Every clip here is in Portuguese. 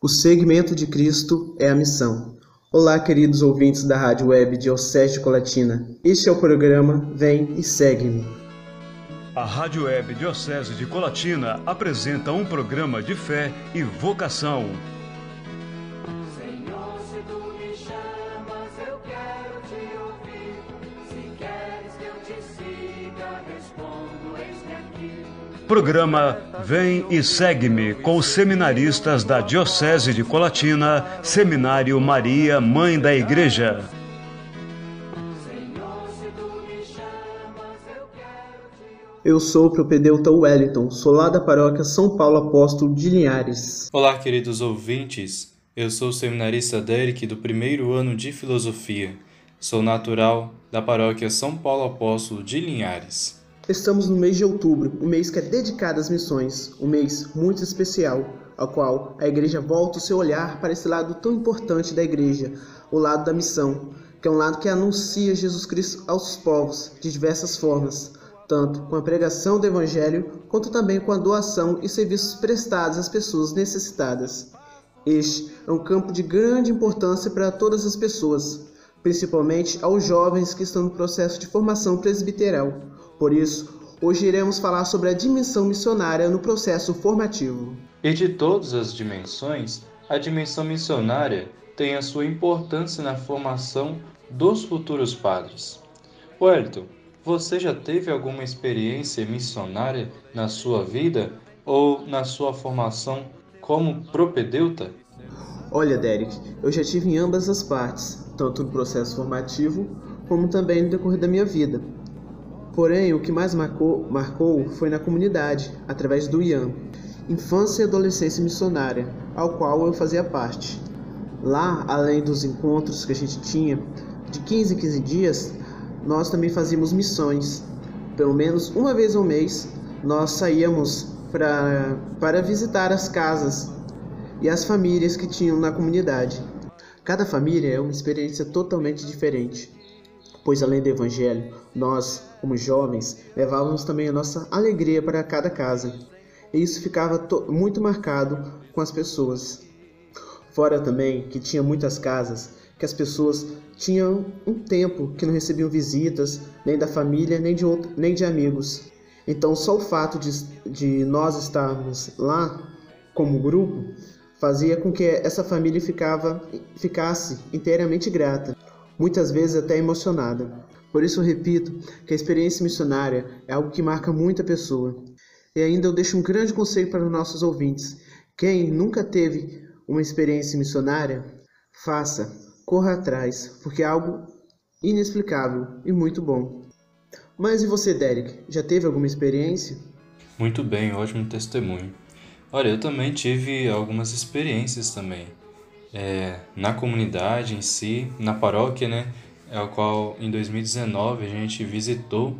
O segmento de Cristo é a missão. Olá, queridos ouvintes da Rádio Web Diocese de Colatina. Este é o programa Vem e Segue-me. A Rádio Web Diocese de Colatina apresenta um programa de fé e vocação. Programa Vem e Segue-me com os seminaristas da Diocese de Colatina, Seminário Maria, Mãe da Igreja. Eu sou o propedeuta Wellington, sou lá da paróquia São Paulo Apóstolo de Linhares. Olá, queridos ouvintes. Eu sou o seminarista Derek do primeiro ano de Filosofia. Sou natural da paróquia São Paulo Apóstolo de Linhares. Estamos no mês de outubro, um mês que é dedicado às missões, um mês muito especial, ao qual a igreja volta o seu olhar para esse lado tão importante da igreja, o lado da missão, que é um lado que anuncia Jesus Cristo aos povos de diversas formas, tanto com a pregação do evangelho, quanto também com a doação e serviços prestados às pessoas necessitadas. Este é um campo de grande importância para todas as pessoas, principalmente aos jovens que estão no processo de formação presbiteral. Por isso, hoje iremos falar sobre a dimensão missionária no processo formativo. E de todas as dimensões, a dimensão missionária tem a sua importância na formação dos futuros padres. Wellington, você já teve alguma experiência missionária na sua vida ou na sua formação como propedeuta? Olha, Derek, eu já tive em ambas as partes, tanto no processo formativo como também no decorrer da minha vida. Porém, o que mais marcou, marcou foi na comunidade, através do IAM, Infância e Adolescência Missionária, ao qual eu fazia parte. Lá, além dos encontros que a gente tinha, de 15 em 15 dias, nós também fazíamos missões. Pelo menos uma vez ao mês, nós saíamos pra, para visitar as casas e as famílias que tinham na comunidade. Cada família é uma experiência totalmente diferente, pois além do evangelho, nós, como jovens, levávamos também a nossa alegria para cada casa. E isso ficava to- muito marcado com as pessoas. Fora também que tinha muitas casas que as pessoas tinham um tempo que não recebiam visitas, nem da família, nem de, outro, nem de amigos. Então, só o fato de, de nós estarmos lá como grupo fazia com que essa família ficava, ficasse inteiramente grata, muitas vezes até emocionada. Por isso, repito que a experiência missionária é algo que marca muito a pessoa. E ainda eu deixo um grande conselho para os nossos ouvintes. Quem nunca teve uma experiência missionária, faça, corra atrás, porque é algo inexplicável e muito bom. Mas e você, Derek? Já teve alguma experiência? Muito bem, ótimo testemunho. Olha, eu também tive algumas experiências também. É, na comunidade em si, na paróquia, né? É o qual em 2019 a gente visitou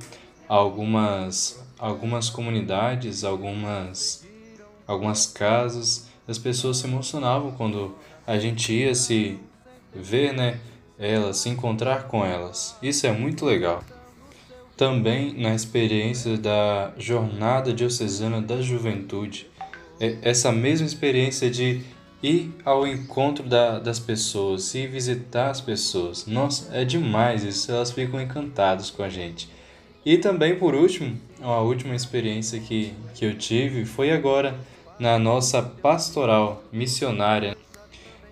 algumas, algumas comunidades, algumas, algumas casas. As pessoas se emocionavam quando a gente ia se ver, né? Elas, se encontrar com elas. Isso é muito legal também na experiência da Jornada Diocesana da Juventude. É Essa mesma experiência de ir ao encontro da, das pessoas, ir visitar as pessoas. Nossa, é demais isso, elas ficam encantadas com a gente. E também, por último, a última experiência que, que eu tive foi agora na nossa pastoral missionária,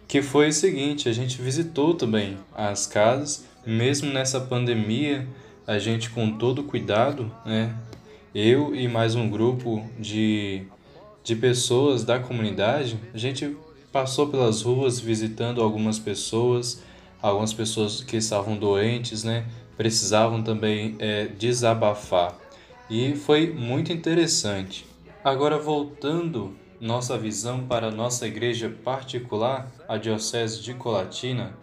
que foi o seguinte: a gente visitou também as casas, mesmo nessa pandemia, a gente com todo cuidado, né? Eu e mais um grupo de, de pessoas da comunidade, a gente passou pelas ruas visitando algumas pessoas, algumas pessoas que estavam doentes, né? Precisavam também é, desabafar. E foi muito interessante. Agora voltando nossa visão para nossa igreja particular, a Diocese de Colatina,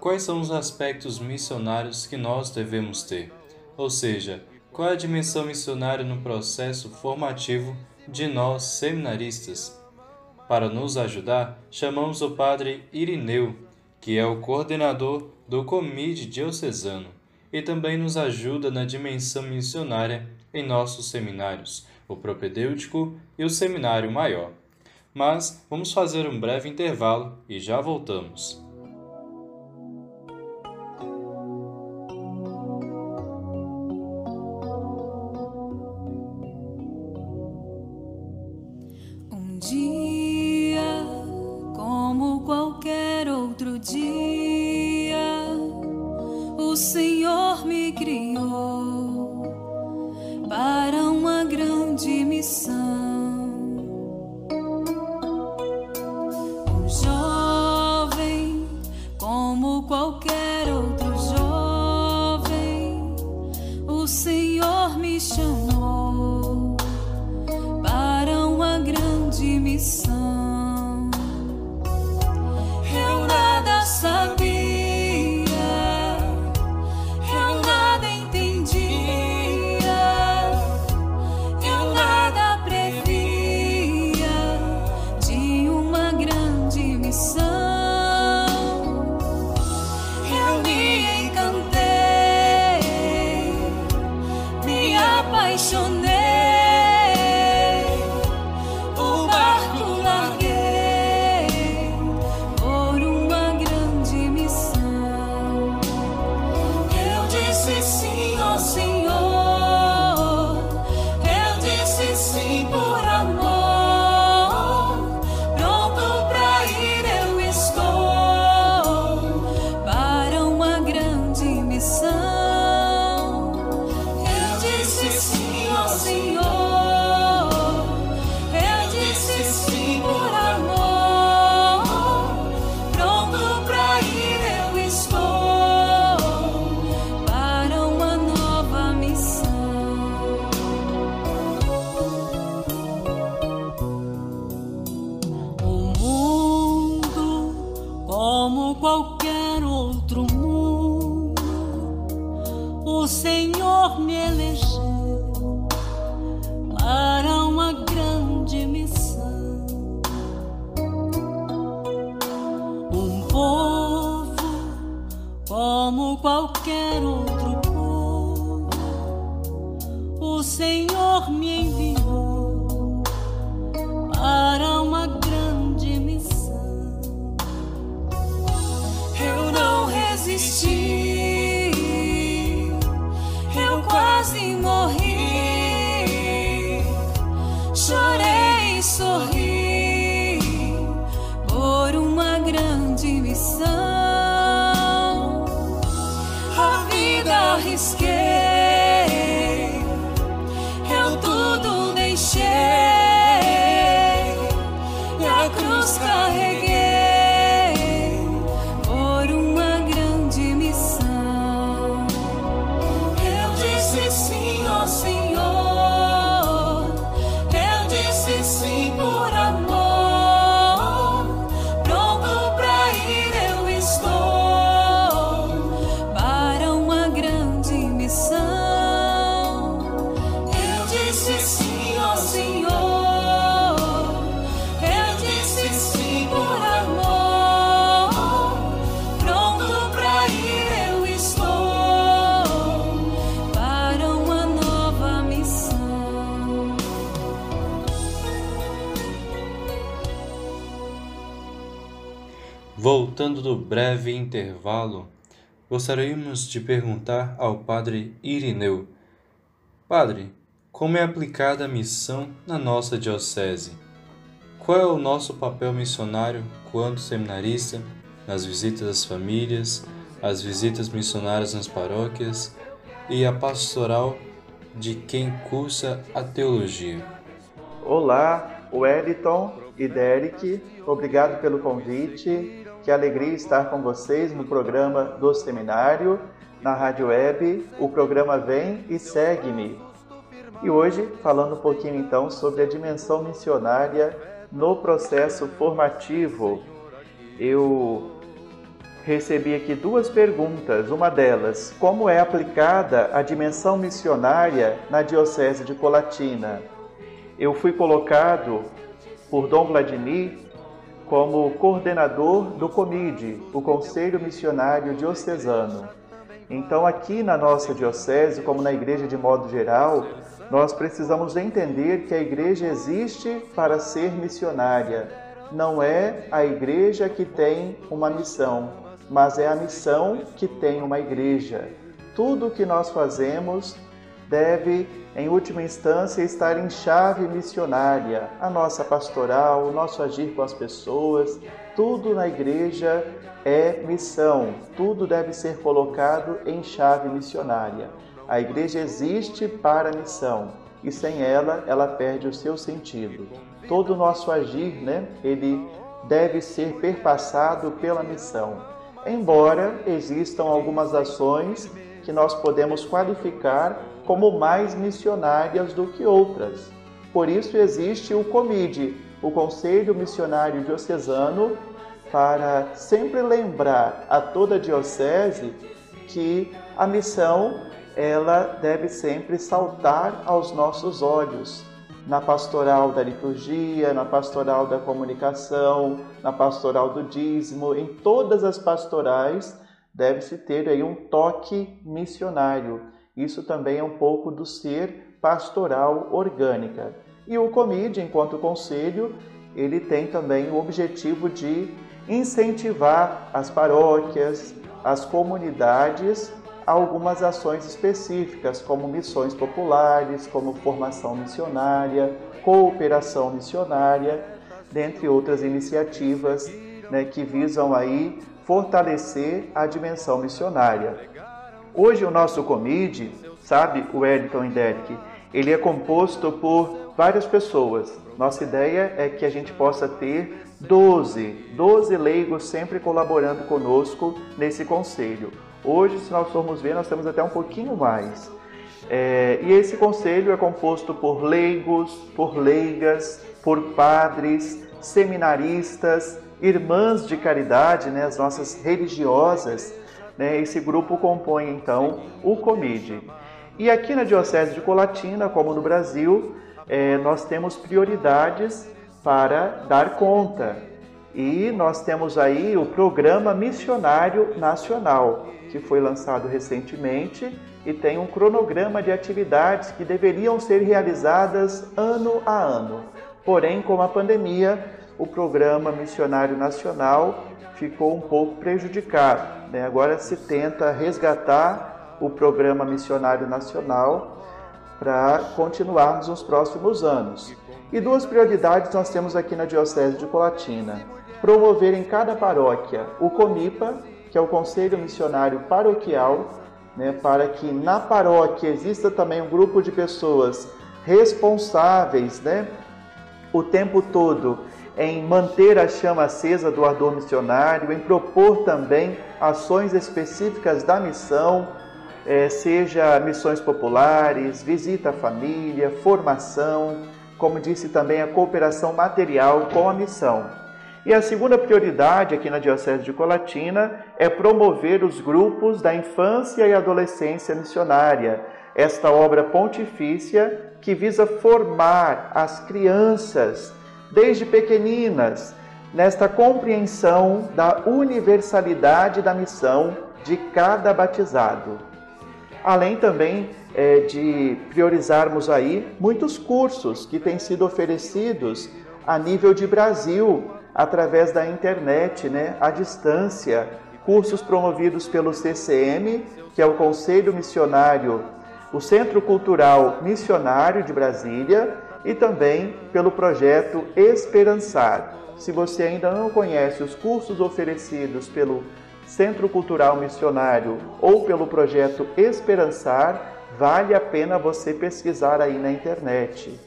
quais são os aspectos missionários que nós devemos ter? Ou seja, qual é a dimensão missionária no processo formativo de nós seminaristas? Para nos ajudar, chamamos o padre Irineu, que é o coordenador do Comide Diocesano e também nos ajuda na dimensão missionária em nossos seminários, o propedêutico e o seminário maior. Mas vamos fazer um breve intervalo e já voltamos. Como qualquer outro mundo, o Senhor me elegeu para uma grande missão. Um povo, como qualquer vida Voltando do breve intervalo, gostaríamos de perguntar ao Padre Irineu: Padre, como é aplicada a missão na nossa Diocese? Qual é o nosso papel missionário quanto seminarista nas visitas às famílias, as visitas missionárias nas paróquias e a pastoral de quem cursa a teologia? Olá, Wellington e Derek, obrigado pelo convite. Que alegria estar com vocês no programa do seminário, na Rádio Web. O programa Vem e Segue-me. E hoje, falando um pouquinho então sobre a dimensão missionária no processo formativo. Eu recebi aqui duas perguntas. Uma delas, como é aplicada a dimensão missionária na Diocese de Colatina? Eu fui colocado por Dom Vladimir como coordenador do COMID, o Conselho Missionário Diocesano. Então, aqui na nossa diocese, como na igreja de modo geral, nós precisamos entender que a igreja existe para ser missionária. Não é a igreja que tem uma missão, mas é a missão que tem uma igreja. Tudo o que nós fazemos deve, em última instância, estar em chave missionária. A nossa pastoral, o nosso agir com as pessoas, tudo na igreja é missão, tudo deve ser colocado em chave missionária. A igreja existe para a missão e sem ela, ela perde o seu sentido. Todo o nosso agir, né, ele deve ser perpassado pela missão. Embora existam algumas ações que nós podemos qualificar como mais missionárias do que outras. Por isso existe o COMIDE, o Conselho Missionário Diocesano, para sempre lembrar a toda a diocese que a missão ela deve sempre saltar aos nossos olhos na pastoral da liturgia, na pastoral da comunicação, na pastoral do dízimo, em todas as pastorais deve-se ter aí um toque missionário. Isso também é um pouco do ser pastoral orgânica. E o COMID, enquanto conselho, ele tem também o objetivo de incentivar as paróquias, as comunidades a algumas ações específicas, como missões populares, como formação missionária, cooperação missionária, dentre outras iniciativas né, que visam aí fortalecer a dimensão missionária. Hoje o nosso comide, sabe, o Wellington e Derek, ele é composto por várias pessoas. Nossa ideia é que a gente possa ter 12, 12 leigos sempre colaborando conosco nesse conselho. Hoje, se nós formos ver, nós temos até um pouquinho mais. É, e esse conselho é composto por leigos, por leigas, por padres, seminaristas, irmãs de caridade, né, as nossas religiosas. Né, esse grupo compõe então o COMIDE. E aqui na Diocese de Colatina, como no Brasil, é, nós temos prioridades para dar conta. E nós temos aí o Programa Missionário Nacional, que foi lançado recentemente e tem um cronograma de atividades que deveriam ser realizadas ano a ano. Porém, com a pandemia, o Programa Missionário Nacional ficou um pouco prejudicado. Né? Agora se tenta resgatar o Programa Missionário Nacional para continuarmos nos próximos anos. E duas prioridades nós temos aqui na Diocese de Colatina: promover em cada paróquia o COMIPA, que é o Conselho Missionário Paroquial, né, para que na paróquia exista também um grupo de pessoas responsáveis né, o tempo todo em manter a chama acesa do ardor missionário, em propor também ações específicas da missão, eh, seja missões populares, visita à família, formação, como disse também, a cooperação material com a missão. E a segunda prioridade aqui na Diocese de Colatina é promover os grupos da infância e adolescência missionária, esta obra pontifícia que visa formar as crianças desde pequeninas nesta compreensão da universalidade da missão de cada batizado. Além também é, de priorizarmos aí muitos cursos que têm sido oferecidos a nível de Brasil através da internet, né, à distância, cursos promovidos pelo CCM, que é o Conselho Missionário, o Centro Cultural Missionário de Brasília, e também pelo projeto Esperançar. Se você ainda não conhece os cursos oferecidos pelo Centro Cultural Missionário ou pelo projeto Esperançar, vale a pena você pesquisar aí na internet.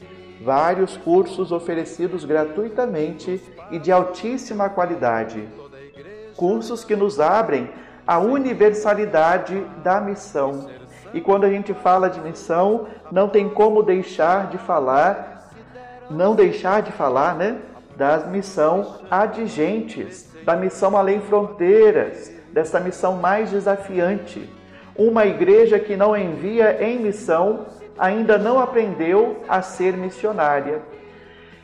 Vários cursos oferecidos gratuitamente e de altíssima qualidade. Cursos que nos abrem a universalidade da missão. E quando a gente fala de missão, não tem como deixar de falar, não deixar de falar, né, da missão adigentes, da missão além fronteiras, dessa missão mais desafiante uma igreja que não envia em missão ainda não aprendeu a ser missionária.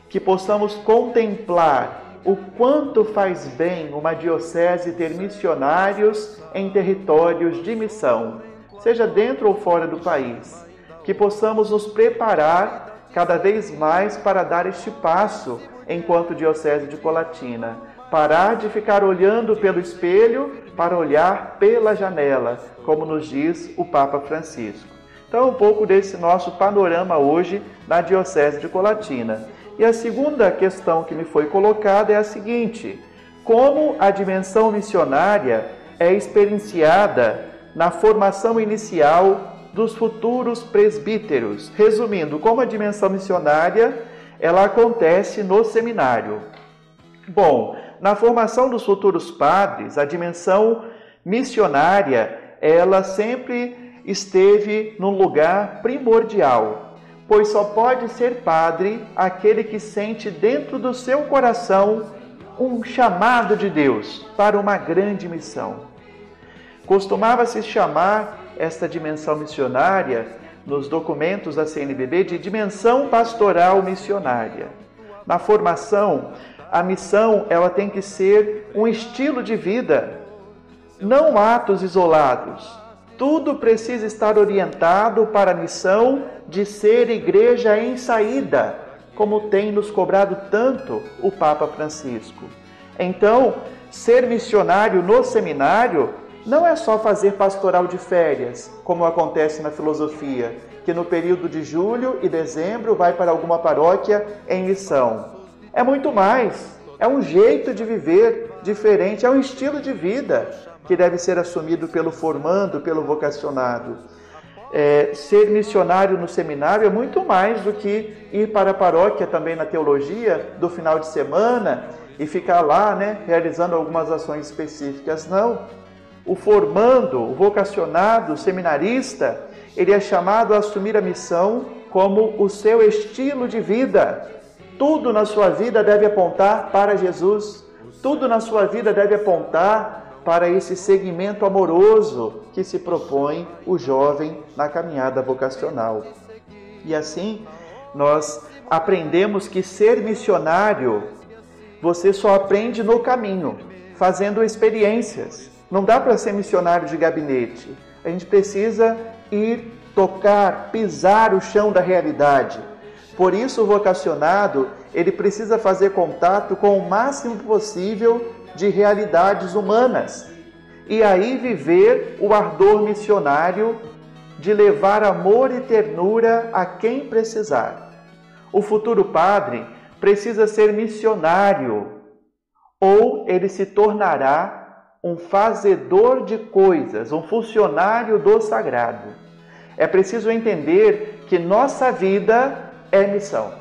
Que possamos contemplar o quanto faz bem uma diocese ter missionários em territórios de missão, seja dentro ou fora do país. Que possamos nos preparar cada vez mais para dar este passo enquanto Diocese de Colatina. Parar de ficar olhando pelo espelho para olhar pela janela, como nos diz o Papa Francisco. Então, um pouco desse nosso panorama hoje na Diocese de Colatina. E a segunda questão que me foi colocada é a seguinte: como a dimensão missionária é experienciada na formação inicial dos futuros presbíteros? Resumindo, como a dimensão missionária ela acontece no seminário. Bom, na formação dos futuros padres, a dimensão missionária, ela sempre esteve num lugar primordial, pois só pode ser padre aquele que sente dentro do seu coração um chamado de Deus para uma grande missão. Costumava-se chamar esta dimensão missionária nos documentos da CNBB de dimensão pastoral missionária. Na formação, a missão ela tem que ser um estilo de vida, não atos isolados, tudo precisa estar orientado para a missão de ser igreja em saída, como tem nos cobrado tanto o Papa Francisco. Então, ser missionário no seminário não é só fazer pastoral de férias, como acontece na filosofia, que no período de julho e dezembro vai para alguma paróquia em missão. É muito mais, é um jeito de viver diferente, é um estilo de vida que deve ser assumido pelo formando, pelo vocacionado. É, ser missionário no seminário é muito mais do que ir para a paróquia também na teologia do final de semana e ficar lá, né, realizando algumas ações específicas. Não. O formando, o vocacionado, o seminarista, ele é chamado a assumir a missão como o seu estilo de vida. Tudo na sua vida deve apontar para Jesus. Tudo na sua vida deve apontar para esse segmento amoroso que se propõe o jovem na caminhada vocacional. E assim, nós aprendemos que ser missionário você só aprende no caminho, fazendo experiências. Não dá para ser missionário de gabinete. A gente precisa ir tocar, pisar o chão da realidade. Por isso o vocacionado, ele precisa fazer contato com o máximo possível de realidades humanas. E aí viver o ardor missionário de levar amor e ternura a quem precisar. O futuro padre precisa ser missionário ou ele se tornará um fazedor de coisas, um funcionário do sagrado. É preciso entender que nossa vida é missão.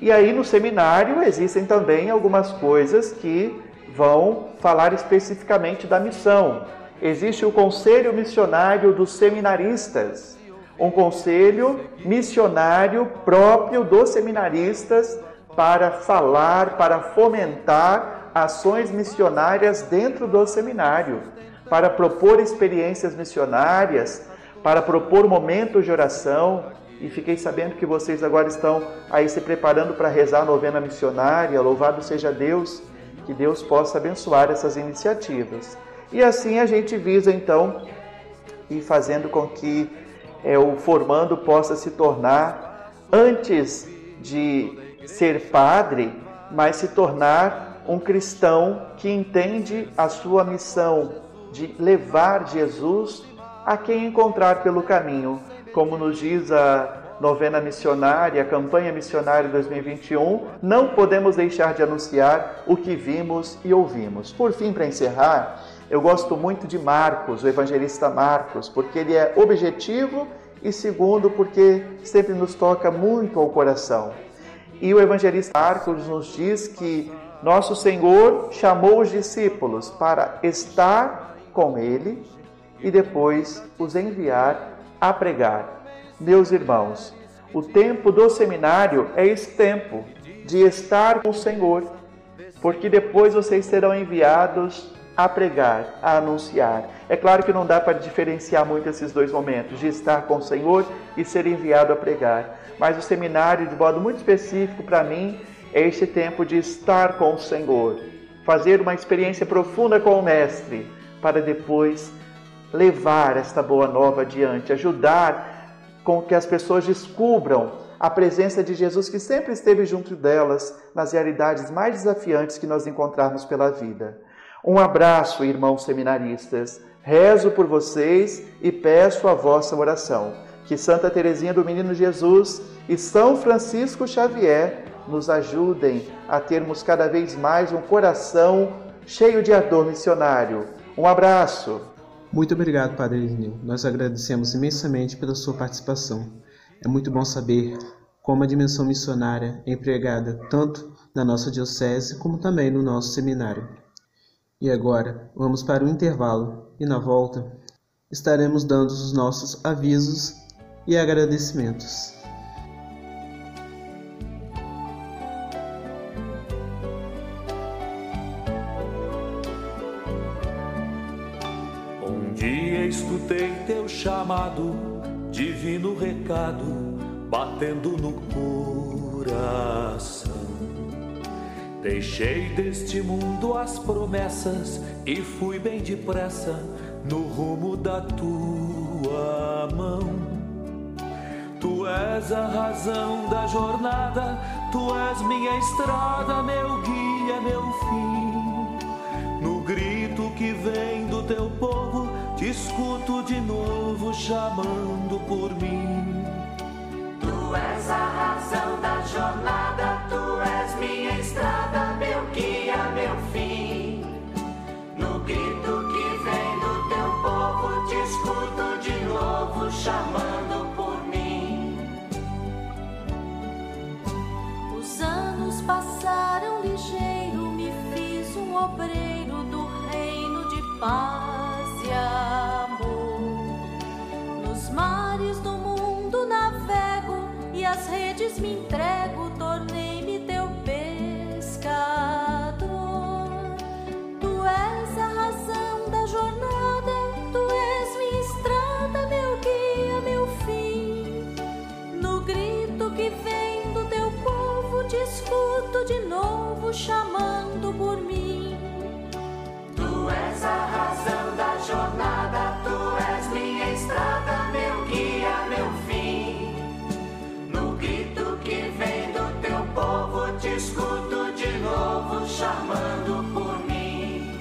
E aí no seminário existem também algumas coisas que vão falar especificamente da missão. Existe o Conselho Missionário dos Seminaristas, um conselho missionário próprio dos seminaristas para falar, para fomentar ações missionárias dentro do seminário, para propor experiências missionárias, para propor momentos de oração, e fiquei sabendo que vocês agora estão aí se preparando para rezar a novena missionária. Louvado seja Deus, que Deus possa abençoar essas iniciativas. E assim a gente visa então ir fazendo com que é, o formando possa se tornar, antes de ser padre, mas se tornar um cristão que entende a sua missão de levar Jesus a quem encontrar pelo caminho como nos diz a novena missionária, a campanha missionária 2021, não podemos deixar de anunciar o que vimos e ouvimos. Por fim, para encerrar, eu gosto muito de Marcos, o evangelista Marcos, porque ele é objetivo e segundo, porque sempre nos toca muito ao coração. E o evangelista Marcos nos diz que nosso Senhor chamou os discípulos para estar com ele e depois os enviar a pregar. Meus irmãos, o tempo do seminário é esse tempo de estar com o Senhor, porque depois vocês serão enviados a pregar, a anunciar. É claro que não dá para diferenciar muito esses dois momentos, de estar com o Senhor e ser enviado a pregar. Mas o seminário, de modo muito específico para mim, é este tempo de estar com o Senhor, fazer uma experiência profunda com o Mestre, para depois levar esta boa nova adiante, ajudar com que as pessoas descubram a presença de Jesus que sempre esteve junto delas nas realidades mais desafiantes que nós encontrarmos pela vida. Um abraço, irmãos seminaristas. Rezo por vocês e peço a vossa oração. Que Santa Teresinha do Menino Jesus e São Francisco Xavier nos ajudem a termos cada vez mais um coração cheio de ardor missionário. Um abraço. Muito obrigado, Padre Irineu. Nós agradecemos imensamente pela sua participação. É muito bom saber como a dimensão missionária é empregada tanto na nossa diocese como também no nosso seminário. E agora, vamos para o intervalo e na volta estaremos dando os nossos avisos e agradecimentos. Um dia escutei teu chamado, divino recado, batendo no coração. Deixei deste mundo as promessas e fui bem depressa no rumo da tua mão. Tu és a razão da jornada, tu és minha estrada, meu guia, meu fim. No grito que vem do teu povo, te escuto de novo chamando por mim. Tu és a razão da jornada, tu és minha estrada, meu fim. No grito que vem do teu povo, te escuto de novo chamando por mim. Os anos passaram ligeiro, me fiz um obreiro do reino de paz e amor. Nos mares do mundo navego e as redes me entrego, jornada, tu és minha estrada, meu guia, meu fim. No grito que vem do teu povo, te escuto de novo chamando por mim.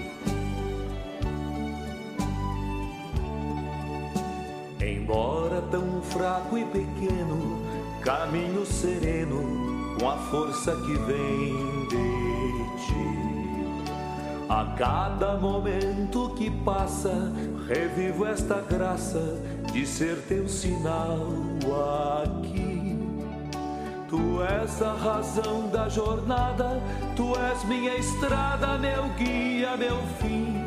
Embora tão fraco e pequeno, caminho sereno com a força que vem de ti. A cada momento que passa, revivo esta graça de ser teu sinal aqui. Tu és a razão da jornada, tu és minha estrada, meu guia, meu fim.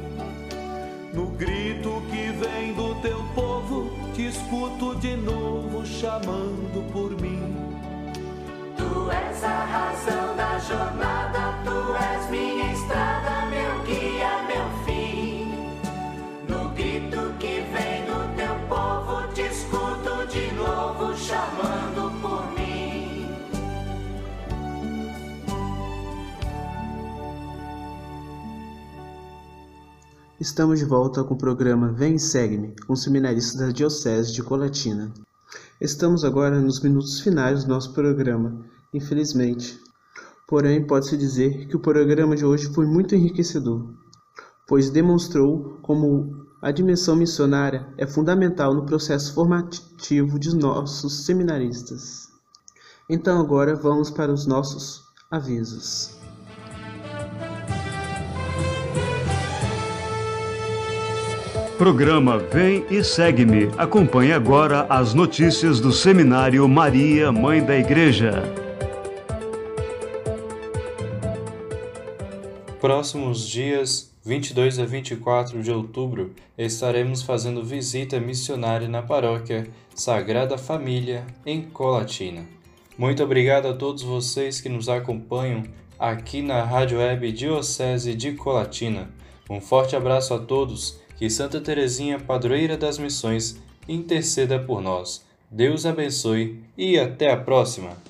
No grito que vem do teu povo, te escuto de novo chamando por mim. És a razão da jornada, tu és minha estrada, meu guia, meu fim. No grito que vem do teu povo, te escuto de novo chamando por mim. Estamos de volta com o programa Vem e Segue-me, com seminaristas da Diocese de Colatina. Estamos agora nos minutos finais do nosso programa, infelizmente. Porém, pode-se dizer que o programa de hoje foi muito enriquecedor, pois demonstrou como a dimensão missionária é fundamental no processo formativo de nossos seminaristas. Então, agora vamos para os nossos avisos. Programa Vem e Segue-me. Acompanhe agora as notícias do Seminário Maria, Mãe da Igreja. Próximos dias 22 a 24 de outubro estaremos fazendo visita missionária na paróquia Sagrada Família, em Colatina. Muito obrigado a todos vocês que nos acompanham aqui na Rádio Web Diocese de Colatina. Um forte abraço a todos, que Santa Teresinha, padroeira das missões, interceda por nós. Deus abençoe e até a próxima!